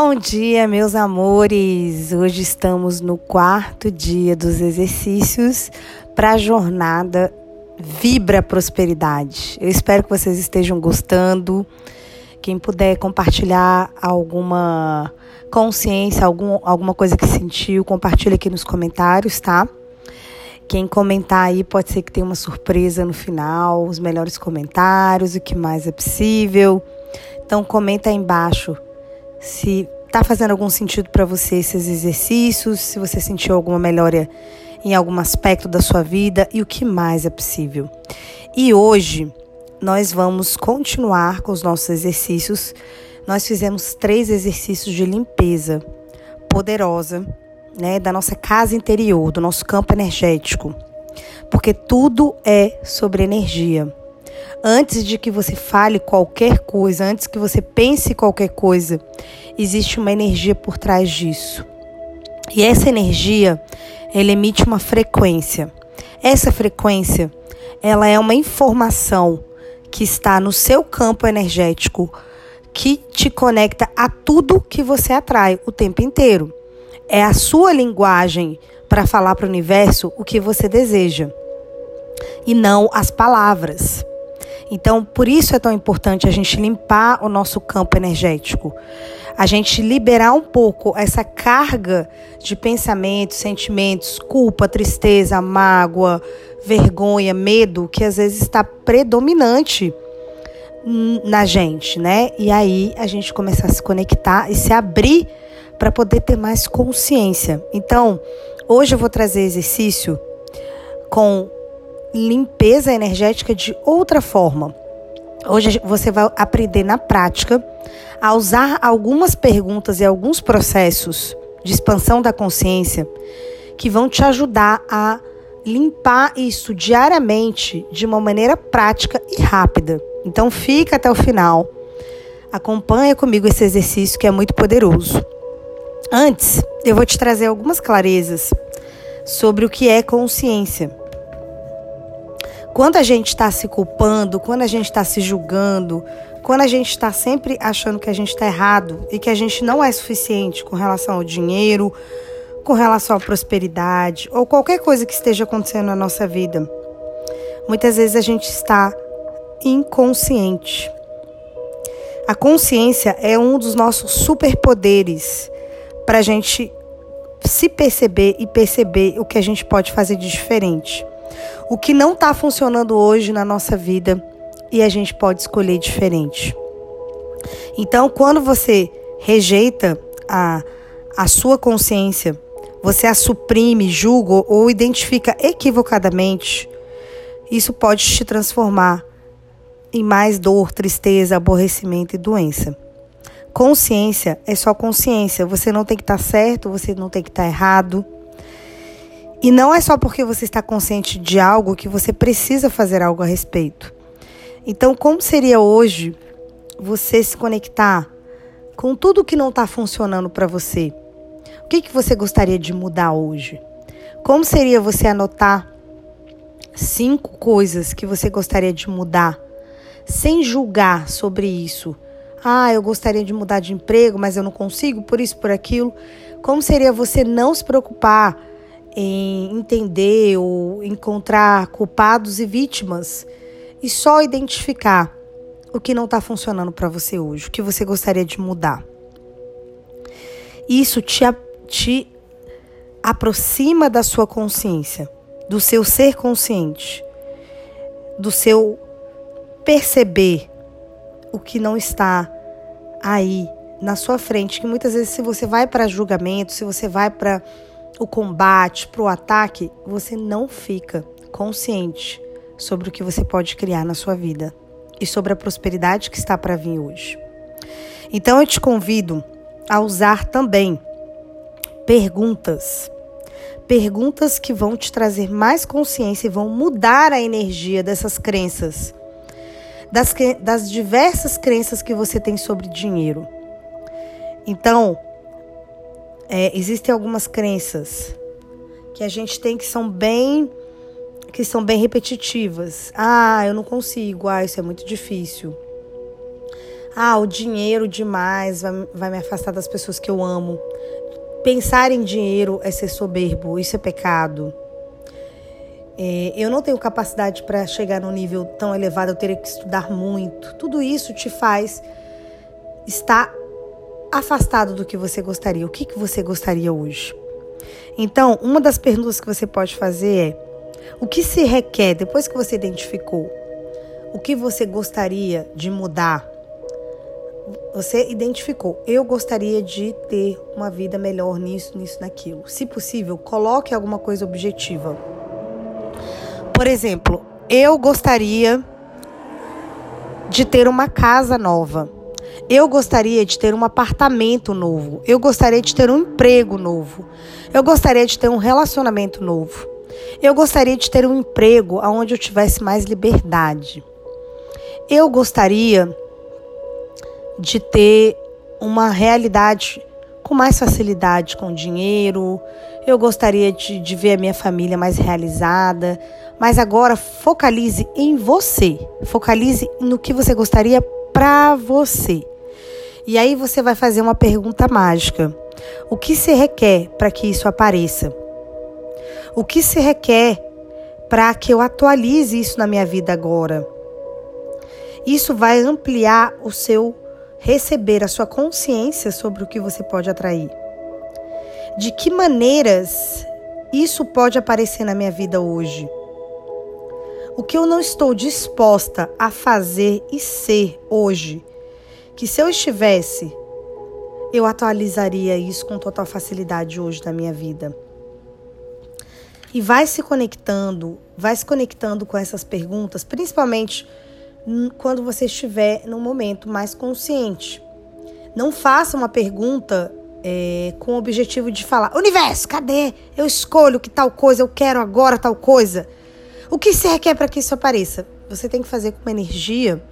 Bom dia, meus amores! Hoje estamos no quarto dia dos exercícios para a jornada Vibra Prosperidade. Eu espero que vocês estejam gostando. Quem puder compartilhar alguma consciência, algum, alguma coisa que sentiu, compartilha aqui nos comentários, tá? Quem comentar aí pode ser que tenha uma surpresa no final, os melhores comentários, o que mais é possível. Então comenta aí embaixo se está fazendo algum sentido para você esses exercícios, se você sentiu alguma melhora em algum aspecto da sua vida e o que mais é possível. E hoje nós vamos continuar com os nossos exercícios. Nós fizemos três exercícios de limpeza poderosa, né, da nossa casa interior, do nosso campo energético. Porque tudo é sobre energia. Antes de que você fale qualquer coisa, antes que você pense qualquer coisa, existe uma energia por trás disso. E essa energia, ela emite uma frequência. Essa frequência, ela é uma informação que está no seu campo energético que te conecta a tudo que você atrai o tempo inteiro. É a sua linguagem para falar para o universo o que você deseja e não as palavras. Então, por isso é tão importante a gente limpar o nosso campo energético. A gente liberar um pouco essa carga de pensamentos, sentimentos, culpa, tristeza, mágoa, vergonha, medo, que às vezes está predominante na gente, né? E aí a gente começar a se conectar e se abrir para poder ter mais consciência. Então, hoje eu vou trazer exercício com limpeza energética de outra forma. Hoje você vai aprender na prática a usar algumas perguntas e alguns processos de expansão da consciência que vão te ajudar a limpar isso diariamente de uma maneira prática e rápida. Então fica até o final. Acompanha comigo esse exercício que é muito poderoso. Antes, eu vou te trazer algumas clarezas sobre o que é consciência. Quando a gente está se culpando, quando a gente está se julgando, quando a gente está sempre achando que a gente está errado e que a gente não é suficiente com relação ao dinheiro, com relação à prosperidade ou qualquer coisa que esteja acontecendo na nossa vida, muitas vezes a gente está inconsciente. A consciência é um dos nossos superpoderes para a gente se perceber e perceber o que a gente pode fazer de diferente o que não está funcionando hoje na nossa vida e a gente pode escolher diferente. Então, quando você rejeita a, a sua consciência, você a suprime, julga ou identifica equivocadamente, isso pode te transformar em mais dor, tristeza, aborrecimento e doença. Consciência é só consciência. Você não tem que estar tá certo, você não tem que estar tá errado. E não é só porque você está consciente de algo que você precisa fazer algo a respeito. Então, como seria hoje você se conectar com tudo que não está funcionando para você? O que, que você gostaria de mudar hoje? Como seria você anotar cinco coisas que você gostaria de mudar, sem julgar sobre isso? Ah, eu gostaria de mudar de emprego, mas eu não consigo, por isso, por aquilo. Como seria você não se preocupar em entender ou encontrar culpados e vítimas e só identificar o que não está funcionando para você hoje, o que você gostaria de mudar. Isso te, te aproxima da sua consciência, do seu ser consciente, do seu perceber o que não está aí na sua frente. Que muitas vezes, se você vai para julgamento, se você vai para o combate, para o ataque, você não fica consciente sobre o que você pode criar na sua vida e sobre a prosperidade que está para vir hoje. Então eu te convido a usar também perguntas. Perguntas que vão te trazer mais consciência e vão mudar a energia dessas crenças, das, das diversas crenças que você tem sobre dinheiro. Então, é, existem algumas crenças que a gente tem que são bem que são bem repetitivas. Ah, eu não consigo. Ah, isso é muito difícil. Ah, o dinheiro demais vai, vai me afastar das pessoas que eu amo. Pensar em dinheiro é ser soberbo, isso é pecado. É, eu não tenho capacidade para chegar num nível tão elevado, eu teria que estudar muito. Tudo isso te faz estar afastado do que você gostaria. O que, que você gostaria hoje? Então, uma das perguntas que você pode fazer é: o que se requer depois que você identificou o que você gostaria de mudar? Você identificou, eu gostaria de ter uma vida melhor nisso, nisso, naquilo. Se possível, coloque alguma coisa objetiva. Por exemplo, eu gostaria de ter uma casa nova. Eu gostaria de ter um apartamento novo. Eu gostaria de ter um emprego novo. Eu gostaria de ter um relacionamento novo. Eu gostaria de ter um emprego onde eu tivesse mais liberdade. Eu gostaria de ter uma realidade com mais facilidade com dinheiro. Eu gostaria de, de ver a minha família mais realizada. Mas agora focalize em você. Focalize no que você gostaria para você. E aí você vai fazer uma pergunta mágica. O que se requer para que isso apareça? O que se requer para que eu atualize isso na minha vida agora? Isso vai ampliar o seu receber, a sua consciência sobre o que você pode atrair. De que maneiras isso pode aparecer na minha vida hoje? O que eu não estou disposta a fazer e ser hoje, que se eu estivesse, eu atualizaria isso com total facilidade hoje na minha vida. E vai se conectando, vai se conectando com essas perguntas, principalmente quando você estiver num momento mais consciente. Não faça uma pergunta é, com o objetivo de falar: Universo, cadê? Eu escolho que tal coisa, eu quero agora tal coisa. O que você requer para que isso apareça? Você tem que fazer com uma energia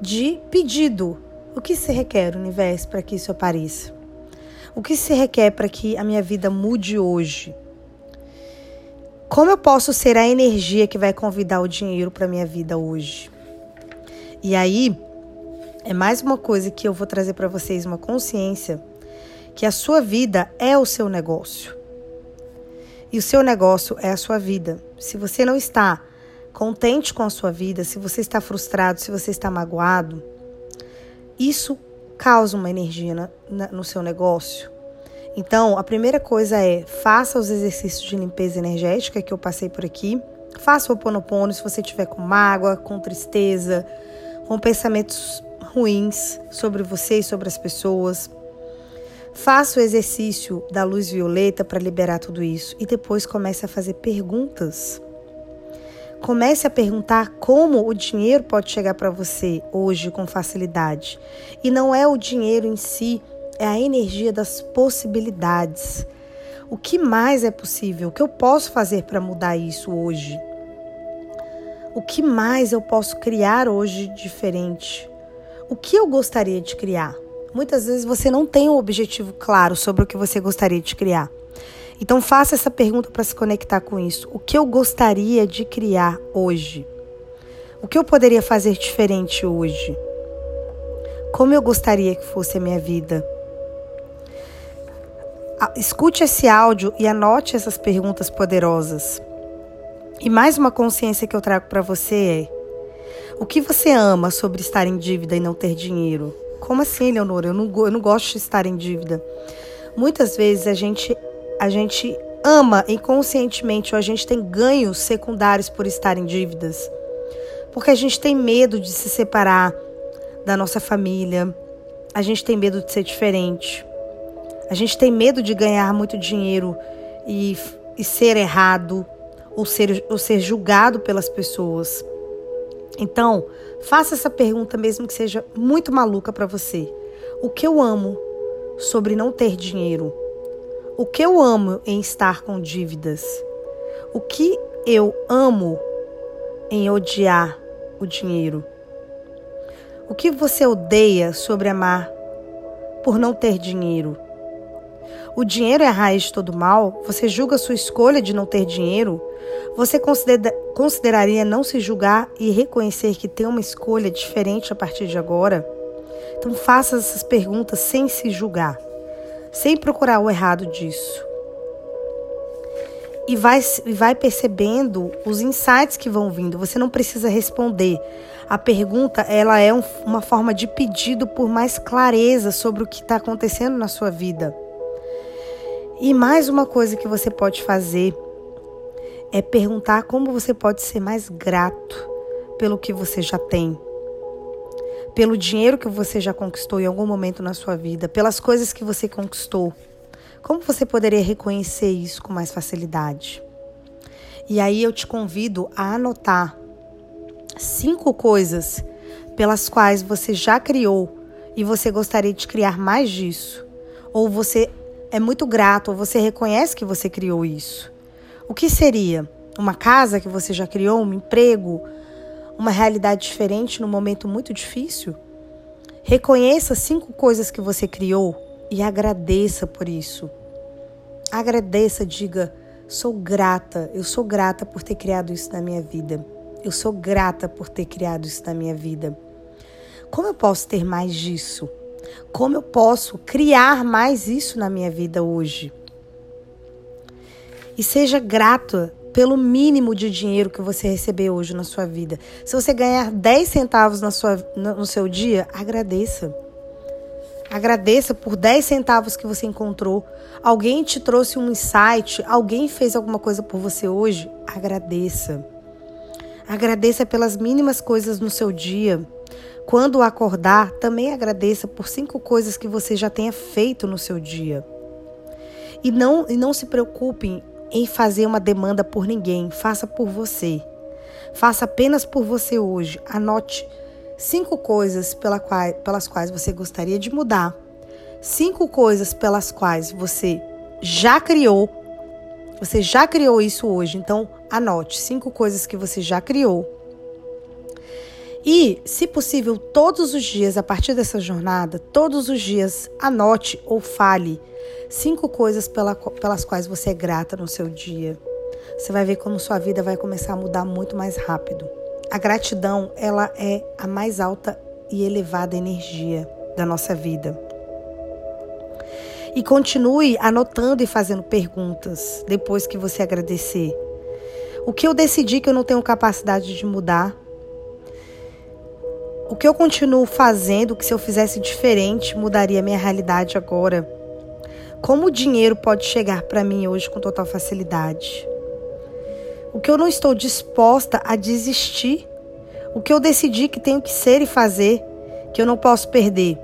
de pedido. O que se requer, universo, para que isso apareça? O que se requer para que a minha vida mude hoje? Como eu posso ser a energia que vai convidar o dinheiro para minha vida hoje? E aí, é mais uma coisa que eu vou trazer para vocês uma consciência que a sua vida é o seu negócio. E o seu negócio é a sua vida. Se você não está contente com a sua vida, se você está frustrado, se você está magoado, isso causa uma energia na, na, no seu negócio. Então, a primeira coisa é faça os exercícios de limpeza energética que eu passei por aqui. Faça o Oponopono se você tiver com mágoa, com tristeza, com pensamentos ruins sobre você e sobre as pessoas. Faça o exercício da luz violeta para liberar tudo isso e depois comece a fazer perguntas. Comece a perguntar como o dinheiro pode chegar para você hoje com facilidade. E não é o dinheiro em si, é a energia das possibilidades. O que mais é possível? O que eu posso fazer para mudar isso hoje? O que mais eu posso criar hoje diferente? O que eu gostaria de criar? Muitas vezes você não tem um objetivo claro sobre o que você gostaria de criar. Então faça essa pergunta para se conectar com isso. O que eu gostaria de criar hoje? O que eu poderia fazer diferente hoje? Como eu gostaria que fosse a minha vida? Escute esse áudio e anote essas perguntas poderosas. E mais uma consciência que eu trago para você é: o que você ama sobre estar em dívida e não ter dinheiro? Como assim, Leonora? Eu não, eu não gosto de estar em dívida. Muitas vezes a gente, a gente ama inconscientemente ou a gente tem ganhos secundários por estar em dívidas. Porque a gente tem medo de se separar da nossa família, a gente tem medo de ser diferente, a gente tem medo de ganhar muito dinheiro e, e ser errado ou ser, ou ser julgado pelas pessoas. Então, faça essa pergunta mesmo que seja muito maluca para você. O que eu amo sobre não ter dinheiro? O que eu amo em estar com dívidas? O que eu amo em odiar o dinheiro? O que você odeia sobre amar por não ter dinheiro? O dinheiro é a raiz de todo mal? Você julga sua escolha de não ter dinheiro? Você considera, consideraria não se julgar e reconhecer que tem uma escolha diferente a partir de agora? Então faça essas perguntas sem se julgar, sem procurar o errado disso. E vai, vai percebendo os insights que vão vindo. Você não precisa responder. A pergunta ela é um, uma forma de pedido por mais clareza sobre o que está acontecendo na sua vida. E mais uma coisa que você pode fazer é perguntar como você pode ser mais grato pelo que você já tem, pelo dinheiro que você já conquistou em algum momento na sua vida, pelas coisas que você conquistou. Como você poderia reconhecer isso com mais facilidade? E aí eu te convido a anotar cinco coisas pelas quais você já criou e você gostaria de criar mais disso. Ou você é muito grato, você reconhece que você criou isso. O que seria? Uma casa que você já criou, um emprego, uma realidade diferente num momento muito difícil? Reconheça cinco coisas que você criou e agradeça por isso. Agradeça, diga: sou grata, eu sou grata por ter criado isso na minha vida. Eu sou grata por ter criado isso na minha vida. Como eu posso ter mais disso? Como eu posso criar mais isso na minha vida hoje? E seja grato pelo mínimo de dinheiro que você recebeu hoje na sua vida. Se você ganhar 10 centavos na sua, no seu dia, agradeça. Agradeça por 10 centavos que você encontrou. Alguém te trouxe um insight, alguém fez alguma coisa por você hoje, agradeça. Agradeça pelas mínimas coisas no seu dia. Quando acordar, também agradeça por cinco coisas que você já tenha feito no seu dia. E não, e não se preocupem em fazer uma demanda por ninguém, faça por você. Faça apenas por você hoje. Anote cinco coisas pela qual, pelas quais você gostaria de mudar, cinco coisas pelas quais você já criou. Você já criou isso hoje, então anote cinco coisas que você já criou. E, se possível, todos os dias, a partir dessa jornada, todos os dias, anote ou fale Cinco coisas pela, pelas quais você é grata no seu dia. Você vai ver como sua vida vai começar a mudar muito mais rápido. A gratidão, ela é a mais alta e elevada energia da nossa vida. E continue anotando e fazendo perguntas depois que você agradecer. O que eu decidi que eu não tenho capacidade de mudar? O que eu continuo fazendo que se eu fizesse diferente mudaria minha realidade agora? Como o dinheiro pode chegar para mim hoje com total facilidade? O que eu não estou disposta a desistir? O que eu decidi que tenho que ser e fazer, que eu não posso perder?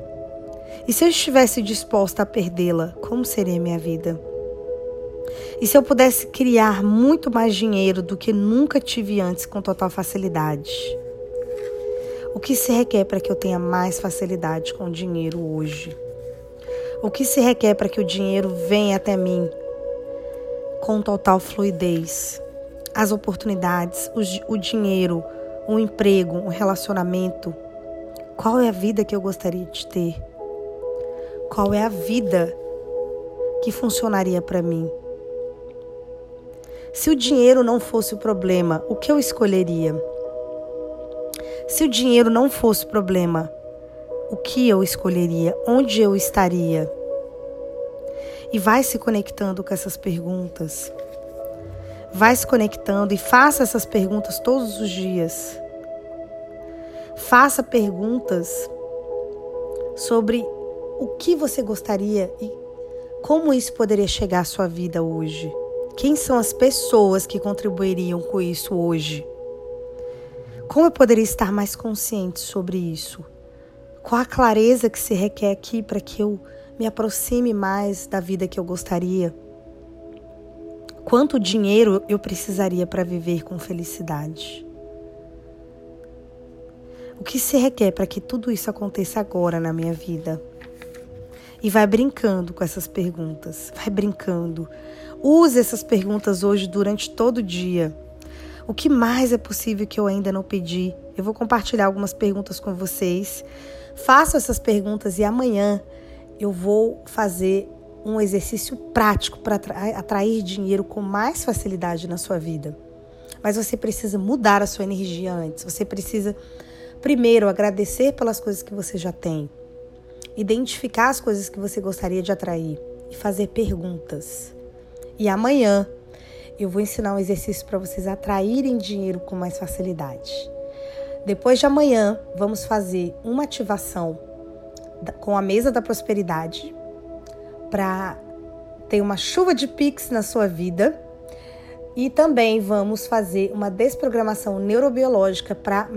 E se eu estivesse disposta a perdê-la, como seria minha vida? E se eu pudesse criar muito mais dinheiro do que nunca tive antes com total facilidade? O que se requer para que eu tenha mais facilidade com o dinheiro hoje? O que se requer para que o dinheiro venha até mim com total fluidez? As oportunidades, o, o dinheiro, um emprego, um relacionamento. Qual é a vida que eu gostaria de ter? Qual é a vida que funcionaria para mim? Se o dinheiro não fosse o problema, o que eu escolheria? Se o dinheiro não fosse problema, o que eu escolheria, onde eu estaria. E vai se conectando com essas perguntas. Vai se conectando e faça essas perguntas todos os dias. Faça perguntas sobre o que você gostaria e como isso poderia chegar à sua vida hoje. Quem são as pessoas que contribuiriam com isso hoje? Como eu poderia estar mais consciente sobre isso? Qual a clareza que se requer aqui para que eu me aproxime mais da vida que eu gostaria? Quanto dinheiro eu precisaria para viver com felicidade? O que se requer para que tudo isso aconteça agora na minha vida? E vai brincando com essas perguntas, vai brincando. Use essas perguntas hoje durante todo o dia. O que mais é possível que eu ainda não pedi? Eu vou compartilhar algumas perguntas com vocês Faço essas perguntas e amanhã eu vou fazer um exercício prático para atrair dinheiro com mais facilidade na sua vida. Mas você precisa mudar a sua energia antes. Você precisa, primeiro, agradecer pelas coisas que você já tem. identificar as coisas que você gostaria de atrair e fazer perguntas. E amanhã eu vou ensinar um exercício para vocês atraírem dinheiro com mais facilidade. Depois de amanhã, vamos fazer uma ativação com a mesa da prosperidade para ter uma chuva de pix na sua vida. E também vamos fazer uma desprogramação neurobiológica para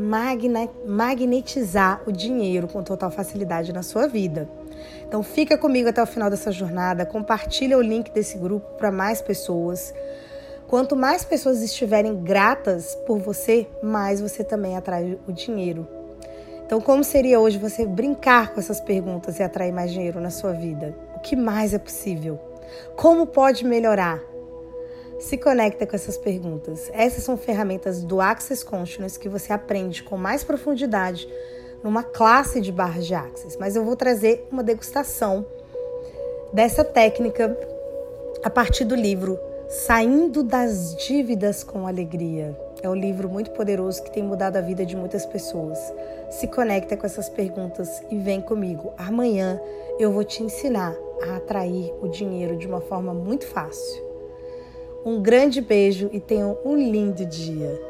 magnetizar o dinheiro com total facilidade na sua vida. Então fica comigo até o final dessa jornada, compartilha o link desse grupo para mais pessoas. Quanto mais pessoas estiverem gratas por você, mais você também atrai o dinheiro. Então, como seria hoje você brincar com essas perguntas e atrair mais dinheiro na sua vida? O que mais é possível? Como pode melhorar? Se conecta com essas perguntas. Essas são ferramentas do Access Consciousness que você aprende com mais profundidade numa classe de barras de Access. Mas eu vou trazer uma degustação dessa técnica a partir do livro Saindo das Dívidas com Alegria. É um livro muito poderoso que tem mudado a vida de muitas pessoas. Se conecta com essas perguntas e vem comigo. Amanhã eu vou te ensinar a atrair o dinheiro de uma forma muito fácil. Um grande beijo e tenham um lindo dia.